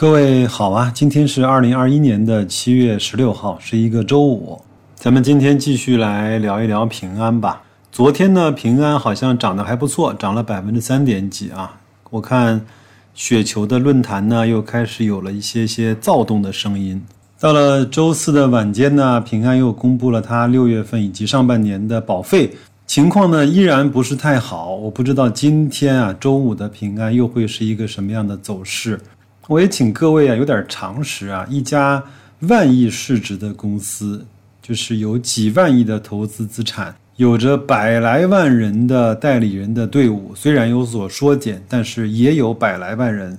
各位好啊，今天是二零二一年的七月十六号，是一个周五。咱们今天继续来聊一聊平安吧。昨天呢，平安好像涨得还不错，涨了百分之三点几啊。我看雪球的论坛呢，又开始有了一些些躁动的声音。到了周四的晚间呢，平安又公布了它六月份以及上半年的保费情况呢，依然不是太好。我不知道今天啊，周五的平安又会是一个什么样的走势。我也请各位啊，有点常识啊，一家万亿市值的公司，就是有几万亿的投资资产。有着百来万人的代理人的队伍，虽然有所缩减，但是也有百来万人。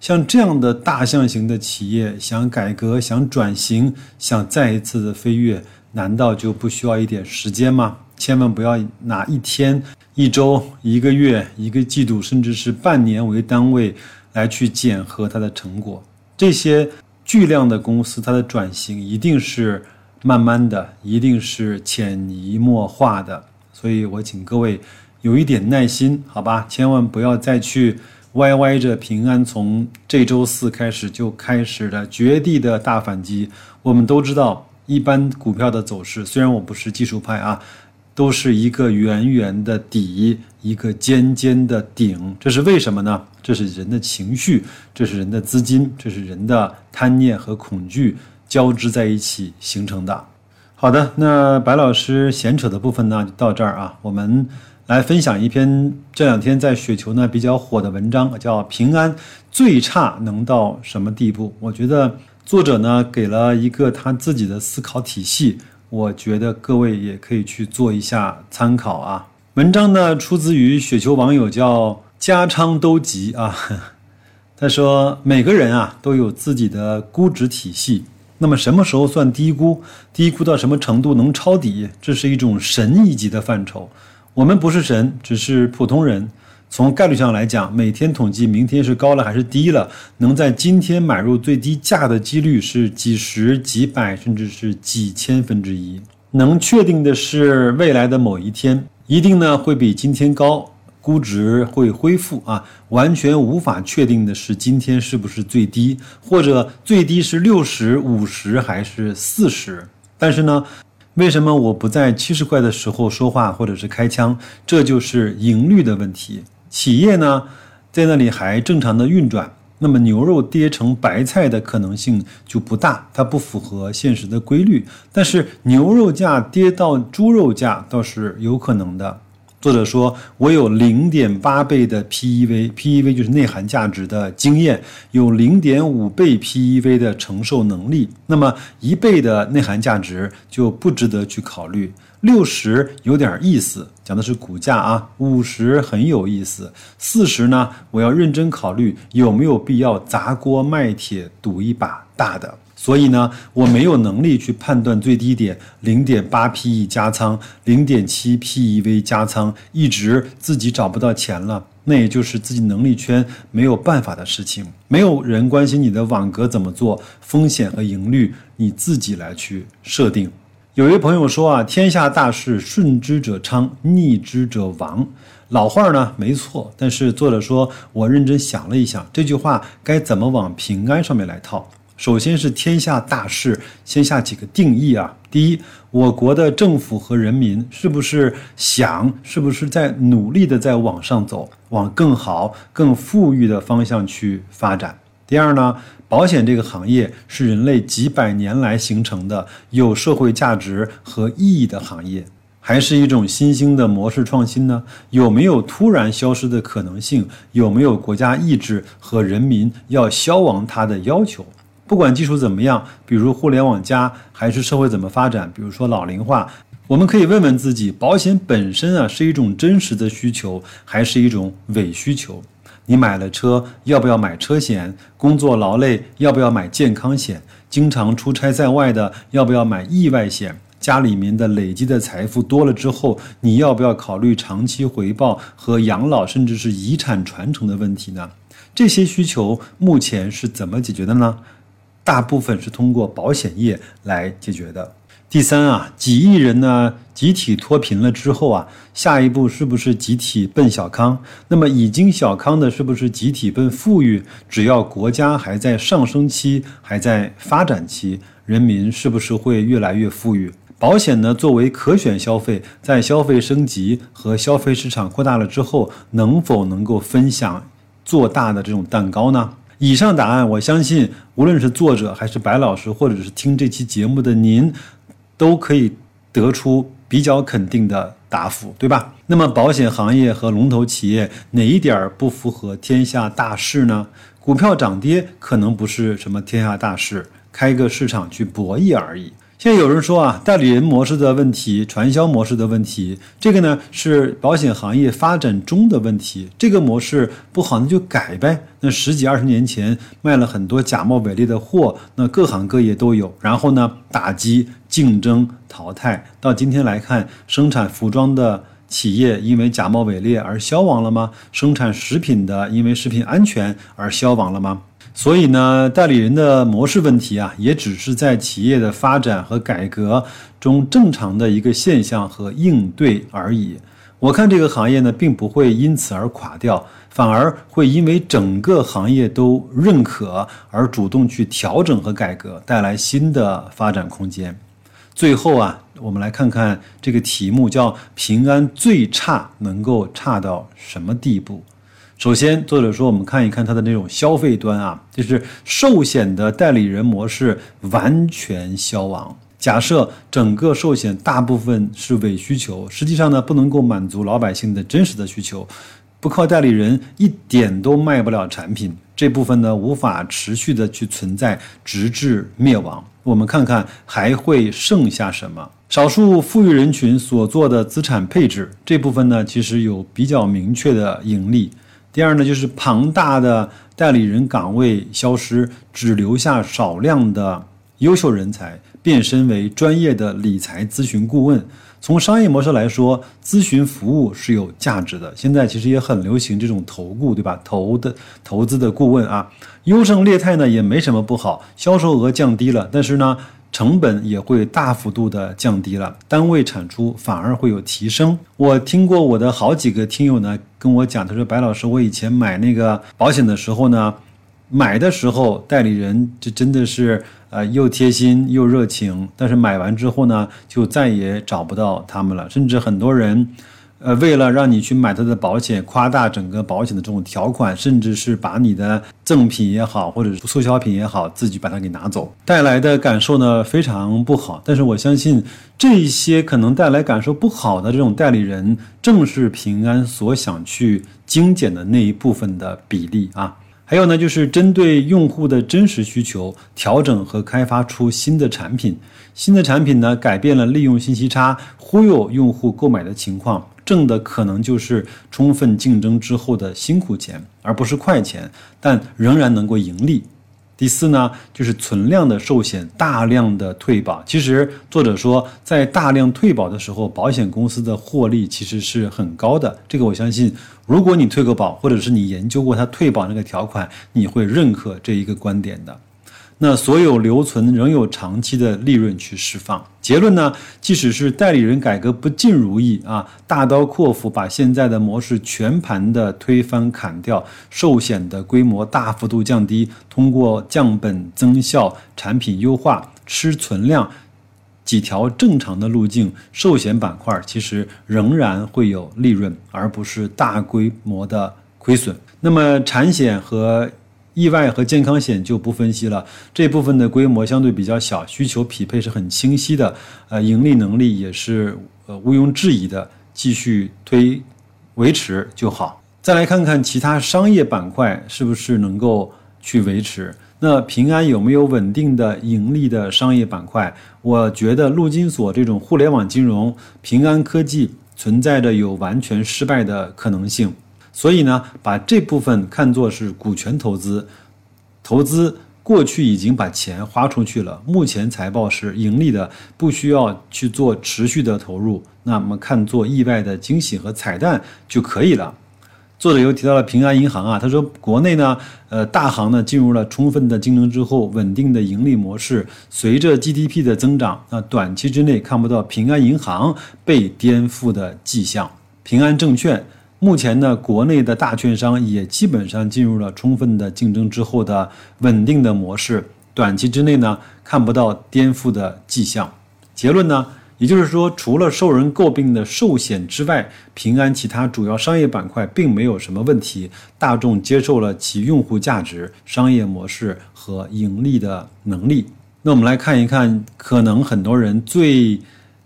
像这样的大象型的企业，想改革、想转型、想再一次的飞跃，难道就不需要一点时间吗？千万不要拿一天、一周、一个月、一个季度，甚至是半年为单位来去检核它的成果。这些巨量的公司，它的转型一定是。慢慢的，一定是潜移默化的，所以我请各位有一点耐心，好吧？千万不要再去歪歪着平安从这周四开始就开始了绝地的大反击。我们都知道，一般股票的走势，虽然我不是技术派啊，都是一个圆圆的底，一个尖尖的顶，这是为什么呢？这是人的情绪，这是人的资金，这是人的贪念和恐惧。交织在一起形成的。好的，那白老师闲扯的部分呢，就到这儿啊。我们来分享一篇这两天在雪球呢比较火的文章，叫《平安最差能到什么地步》。我觉得作者呢给了一个他自己的思考体系，我觉得各位也可以去做一下参考啊。文章呢出自于雪球网友叫家昌都吉啊，他说每个人啊都有自己的估值体系。那么什么时候算低估？低估到什么程度能抄底？这是一种神一级的范畴。我们不是神，只是普通人。从概率上来讲，每天统计明天是高了还是低了，能在今天买入最低价的几率是几十、几百，甚至是几千分之一。能确定的是，未来的某一天一定呢会比今天高。估值会恢复啊，完全无法确定的是今天是不是最低，或者最低是六十五十还是四十。但是呢，为什么我不在七十块的时候说话或者是开枪？这就是盈率的问题。企业呢在那里还正常的运转，那么牛肉跌成白菜的可能性就不大，它不符合现实的规律。但是牛肉价跌到猪肉价倒是有可能的。作者说：“我有零点八倍的 PEV，PEV 就是内涵价值的经验，有零点五倍 PEV 的承受能力。那么一倍的内涵价值就不值得去考虑。六十有点意思，讲的是股价啊。五十很有意思，四十呢？我要认真考虑有没有必要砸锅卖铁赌一把大的。”所以呢，我没有能力去判断最低点，零点八 PE 加仓，零点七 PEV 加仓，一直自己找不到钱了，那也就是自己能力圈没有办法的事情。没有人关心你的网格怎么做，风险和盈率你自己来去设定。有一位朋友说啊，天下大势，顺之者昌，逆之者亡。老话呢没错，但是作者说我认真想了一想，这句话该怎么往平安上面来套？首先是天下大事，先下几个定义啊。第一，我国的政府和人民是不是想，是不是在努力的在往上走，往更好、更富裕的方向去发展？第二呢，保险这个行业是人类几百年来形成的有社会价值和意义的行业，还是一种新兴的模式创新呢？有没有突然消失的可能性？有没有国家意志和人民要消亡它的要求？不管技术怎么样，比如互联网加，还是社会怎么发展，比如说老龄化，我们可以问问自己：保险本身啊是一种真实的需求，还是一种伪需求？你买了车，要不要买车险？工作劳累，要不要买健康险？经常出差在外的，要不要买意外险？家里面的累积的财富多了之后，你要不要考虑长期回报和养老，甚至是遗产传承的问题呢？这些需求目前是怎么解决的呢？大部分是通过保险业来解决的。第三啊，几亿人呢集体脱贫了之后啊，下一步是不是集体奔小康？那么已经小康的，是不是集体奔富裕？只要国家还在上升期，还在发展期，人民是不是会越来越富裕？保险呢，作为可选消费，在消费升级和消费市场扩大了之后，能否能够分享做大的这种蛋糕呢？以上答案，我相信无论是作者还是白老师，或者是听这期节目的您，都可以得出比较肯定的答复，对吧？那么，保险行业和龙头企业哪一点不符合天下大势呢？股票涨跌可能不是什么天下大势，开个市场去博弈而已。现在有人说啊，代理人模式的问题，传销模式的问题，这个呢是保险行业发展中的问题。这个模式不好，那就改呗。那十几二十年前卖了很多假冒伪劣的货，那各行各业都有。然后呢，打击、竞争、淘汰，到今天来看，生产服装的企业因为假冒伪劣而消亡了吗？生产食品的因为食品安全而消亡了吗？所以呢，代理人的模式问题啊，也只是在企业的发展和改革中正常的一个现象和应对而已。我看这个行业呢，并不会因此而垮掉，反而会因为整个行业都认可而主动去调整和改革，带来新的发展空间。最后啊，我们来看看这个题目，叫“平安最差能够差到什么地步”。首先，作者说，我们看一看它的那种消费端啊，就是寿险的代理人模式完全消亡。假设整个寿险大部分是伪需求，实际上呢，不能够满足老百姓的真实的需求，不靠代理人一点都卖不了产品。这部分呢，无法持续的去存在，直至灭亡。我们看看还会剩下什么？少数富裕人群所做的资产配置这部分呢，其实有比较明确的盈利。第二呢，就是庞大的代理人岗位消失，只留下少量的优秀人才，变身为专业的理财咨询顾问。从商业模式来说，咨询服务是有价值的。现在其实也很流行这种投顾，对吧？投的投资的顾问啊，优胜劣汰呢也没什么不好，销售额降低了，但是呢。成本也会大幅度的降低了，单位产出反而会有提升。我听过我的好几个听友呢跟我讲，他说白老师，我以前买那个保险的时候呢，买的时候代理人这真的是呃又贴心又热情，但是买完之后呢，就再也找不到他们了，甚至很多人。呃，为了让你去买他的保险，夸大整个保险的这种条款，甚至是把你的赠品也好，或者是促销品也好，自己把它给拿走，带来的感受呢非常不好。但是我相信，这些可能带来感受不好的这种代理人，正是平安所想去精简的那一部分的比例啊。还有呢，就是针对用户的真实需求，调整和开发出新的产品。新的产品呢，改变了利用信息差忽悠用户购买的情况。挣的可能就是充分竞争之后的辛苦钱，而不是快钱，但仍然能够盈利。第四呢，就是存量的寿险大量的退保。其实作者说，在大量退保的时候，保险公司的获利其实是很高的。这个我相信，如果你退过保，或者是你研究过他退保那个条款，你会认可这一个观点的。那所有留存仍有长期的利润去释放。结论呢？即使是代理人改革不尽如意啊，大刀阔斧把现在的模式全盘的推翻砍掉，寿险的规模大幅度降低，通过降本增效、产品优化、吃存量几条正常的路径，寿险板块其实仍然会有利润，而不是大规模的亏损。那么产险和意外和健康险就不分析了，这部分的规模相对比较小，需求匹配是很清晰的，呃，盈利能力也是呃毋庸置疑的，继续推维持就好。再来看看其他商业板块是不是能够去维持？那平安有没有稳定的盈利的商业板块？我觉得陆金所这种互联网金融，平安科技存在着有完全失败的可能性。所以呢，把这部分看作是股权投资，投资过去已经把钱花出去了，目前财报是盈利的，不需要去做持续的投入，那么看作意外的惊喜和彩蛋就可以了。作者又提到了平安银行啊，他说国内呢，呃，大行呢进入了充分的竞争之后，稳定的盈利模式，随着 GDP 的增长，那短期之内看不到平安银行被颠覆的迹象。平安证券目前呢，国内的大券商也基本上进入了充分的竞争之后的稳定的模式，短期之内呢看不到颠覆的迹象。结论呢？也就是说，除了受人诟病的寿险之外，平安其他主要商业板块并没有什么问题。大众接受了其用户价值、商业模式和盈利的能力。那我们来看一看，可能很多人最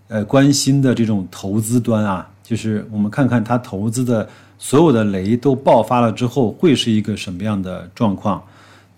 呃关心的这种投资端啊，就是我们看看他投资的所有的雷都爆发了之后，会是一个什么样的状况？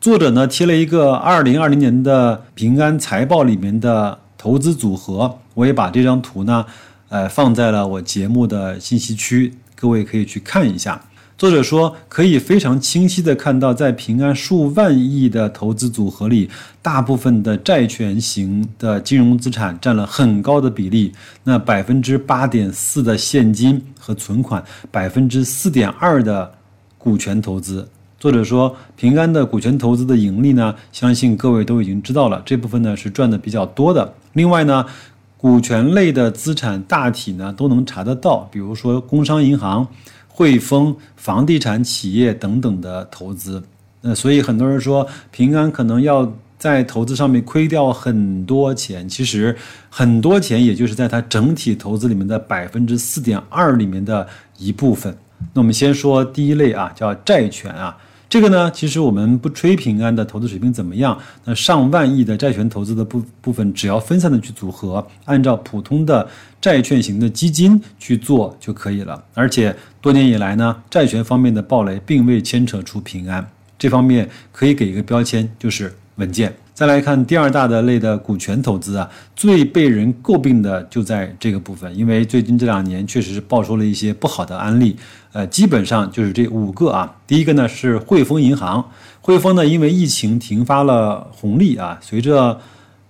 作者呢贴了一个二零二零年的平安财报里面的。投资组合，我也把这张图呢，呃，放在了我节目的信息区，各位可以去看一下。作者说，可以非常清晰的看到，在平安数万亿的投资组合里，大部分的债权型的金融资产占了很高的比例，那百分之八点四的现金和存款，百分之四点二的股权投资。作者说，平安的股权投资的盈利呢，相信各位都已经知道了，这部分呢是赚的比较多的。另外呢，股权类的资产大体呢都能查得到，比如说工商银行、汇丰、房地产企业等等的投资。那所以很多人说平安可能要在投资上面亏掉很多钱，其实很多钱也就是在它整体投资里面的百分之四点二里面的一部分。那我们先说第一类啊，叫债权啊。这个呢，其实我们不吹平安的投资水平怎么样，那上万亿的债权投资的部部分，只要分散的去组合，按照普通的债券型的基金去做就可以了。而且多年以来呢，债权方面的暴雷并未牵扯出平安，这方面可以给一个标签，就是稳健。再来看第二大的类的股权投资啊，最被人诟病的就在这个部分，因为最近这两年确实是爆出了一些不好的案例，呃，基本上就是这五个啊。第一个呢是汇丰银行，汇丰呢因为疫情停发了红利啊，随着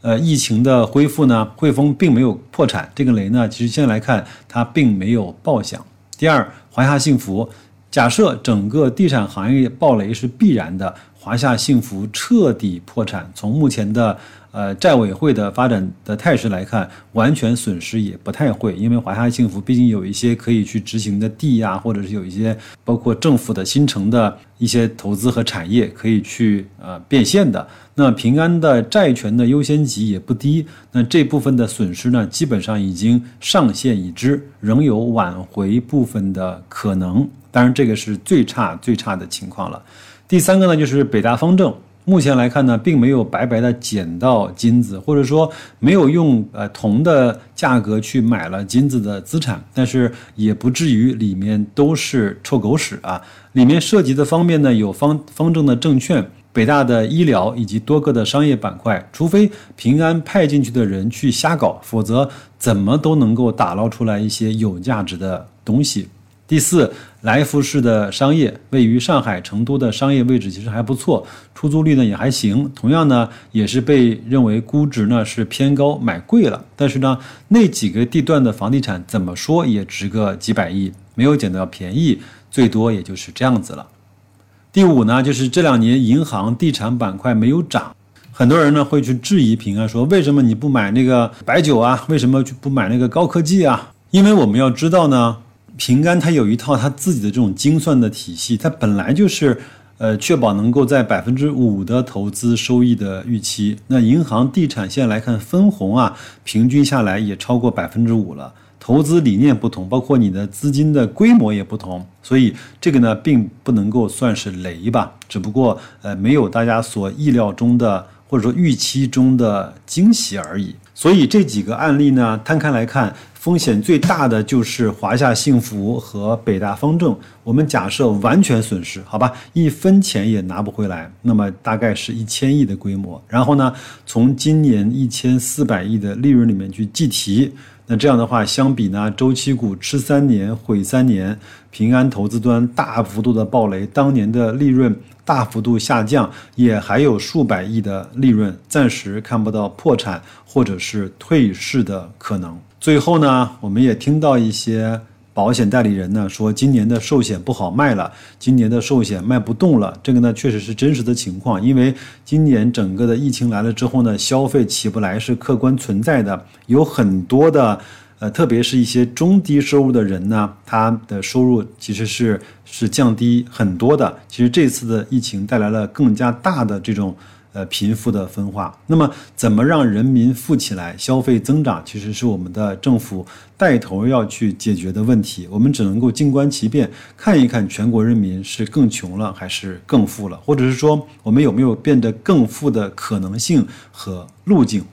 呃疫情的恢复呢，汇丰并没有破产，这个雷呢其实现在来看它并没有爆响。第二，华夏幸福，假设整个地产行业爆雷是必然的。华夏幸福彻底破产，从目前的呃债委会的发展的态势来看，完全损失也不太会，因为华夏幸福毕竟有一些可以去执行的地呀，或者是有一些包括政府的新城的一些投资和产业可以去呃变现的。那平安的债权的优先级也不低，那这部分的损失呢，基本上已经上限已知，仍有挽回部分的可能。当然，这个是最差最差的情况了。第三个呢，就是北大方正。目前来看呢，并没有白白的捡到金子，或者说没有用呃铜的价格去买了金子的资产，但是也不至于里面都是臭狗屎啊。里面涉及的方面呢，有方方正的证券、北大的医疗以及多个的商业板块。除非平安派进去的人去瞎搞，否则怎么都能够打捞出来一些有价值的东西。第四，来福士的商业位于上海、成都的商业位置其实还不错，出租率呢也还行。同样呢，也是被认为估值呢是偏高，买贵了。但是呢，那几个地段的房地产怎么说也值个几百亿，没有捡到便宜，最多也就是这样子了。第五呢，就是这两年银行、地产板块没有涨，很多人呢会去质疑平安，说为什么你不买那个白酒啊？为什么不买那个高科技啊？因为我们要知道呢。平安它有一套它自己的这种精算的体系，它本来就是，呃，确保能够在百分之五的投资收益的预期。那银行、地产现在来看分红啊，平均下来也超过百分之五了。投资理念不同，包括你的资金的规模也不同，所以这个呢，并不能够算是雷吧。只不过，呃，没有大家所意料中的或者说预期中的惊喜而已。所以这几个案例呢，摊开来看。风险最大的就是华夏幸福和北大方正。我们假设完全损失，好吧，一分钱也拿不回来，那么大概是一千亿的规模。然后呢，从今年一千四百亿的利润里面去计提，那这样的话，相比呢，周期股吃三年毁三年，平安投资端大幅度的暴雷，当年的利润大幅度下降，也还有数百亿的利润，暂时看不到破产或者是退市的可能。最后呢，我们也听到一些保险代理人呢说今年的寿险不好卖了，今年的寿险卖不动了。这个呢确实是真实的情况，因为今年整个的疫情来了之后呢，消费起不来是客观存在的，有很多的。呃，特别是一些中低收入的人呢，他的收入其实是是降低很多的。其实这次的疫情带来了更加大的这种呃贫富的分化。那么，怎么让人民富起来、消费增长，其实是我们的政府带头要去解决的问题。我们只能够静观其变，看一看全国人民是更穷了还是更富了，或者是说我们有没有变得更富的可能性和路径。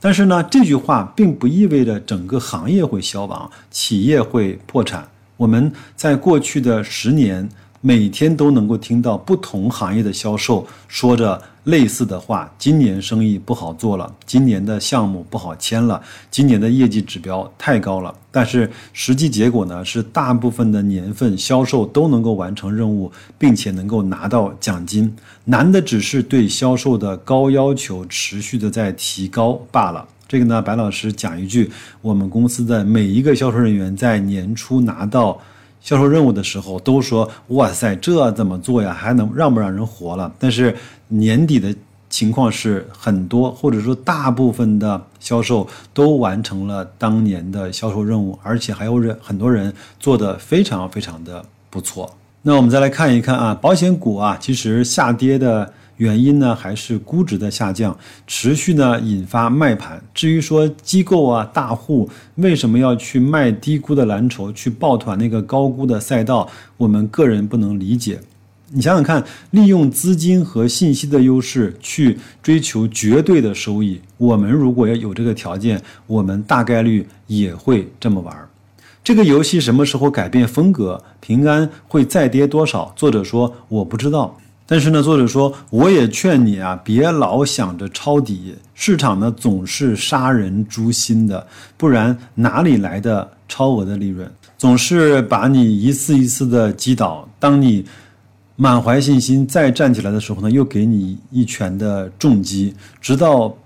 但是呢，这句话并不意味着整个行业会消亡，企业会破产。我们在过去的十年，每天都能够听到不同行业的销售说着。类似的话，今年生意不好做了，今年的项目不好签了，今年的业绩指标太高了。但是实际结果呢，是大部分的年份销售都能够完成任务，并且能够拿到奖金。难的只是对销售的高要求持续的在提高罢了。这个呢，白老师讲一句，我们公司的每一个销售人员在年初拿到。销售任务的时候都说：“哇塞，这怎么做呀？还能让不让人活了？”但是年底的情况是很多，或者说大部分的销售都完成了当年的销售任务，而且还有人很多人做的非常非常的不错。那我们再来看一看啊，保险股啊，其实下跌的。原因呢，还是估值的下降，持续呢引发卖盘。至于说机构啊、大户为什么要去卖低估的蓝筹，去抱团那个高估的赛道，我们个人不能理解。你想想看，利用资金和信息的优势去追求绝对的收益，我们如果要有这个条件，我们大概率也会这么玩。这个游戏什么时候改变风格？平安会再跌多少？作者说我不知道。但是呢，作者说，我也劝你啊，别老想着抄底，市场呢总是杀人诛心的，不然哪里来的超额的利润？总是把你一次一次的击倒，当你满怀信心再站起来的时候呢，又给你一拳的重击，直到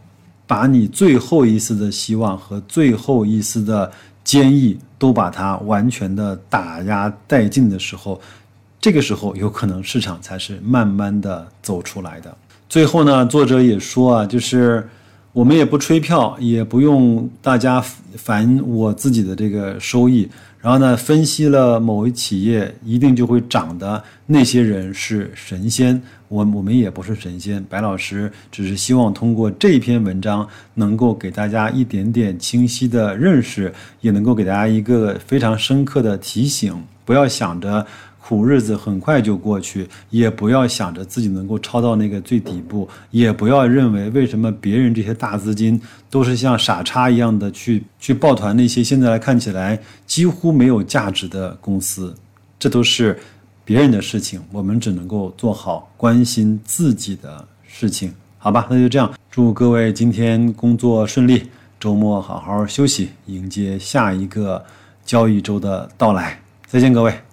把你最后一丝的希望和最后一丝的坚毅都把它完全的打压殆尽的时候。这个时候，有可能市场才是慢慢的走出来的。最后呢，作者也说啊，就是我们也不吹票，也不用大家烦我自己的这个收益。然后呢，分析了某一企业一定就会涨的那些人是神仙，我我们也不是神仙。白老师只是希望通过这篇文章，能够给大家一点点清晰的认识，也能够给大家一个非常深刻的提醒，不要想着。苦日子很快就过去，也不要想着自己能够抄到那个最底部，也不要认为为什么别人这些大资金都是像傻叉一样的去去抱团那些现在来看起来几乎没有价值的公司，这都是别人的事情，我们只能够做好关心自己的事情，好吧？那就这样，祝各位今天工作顺利，周末好好休息，迎接下一个交易周的到来。再见，各位。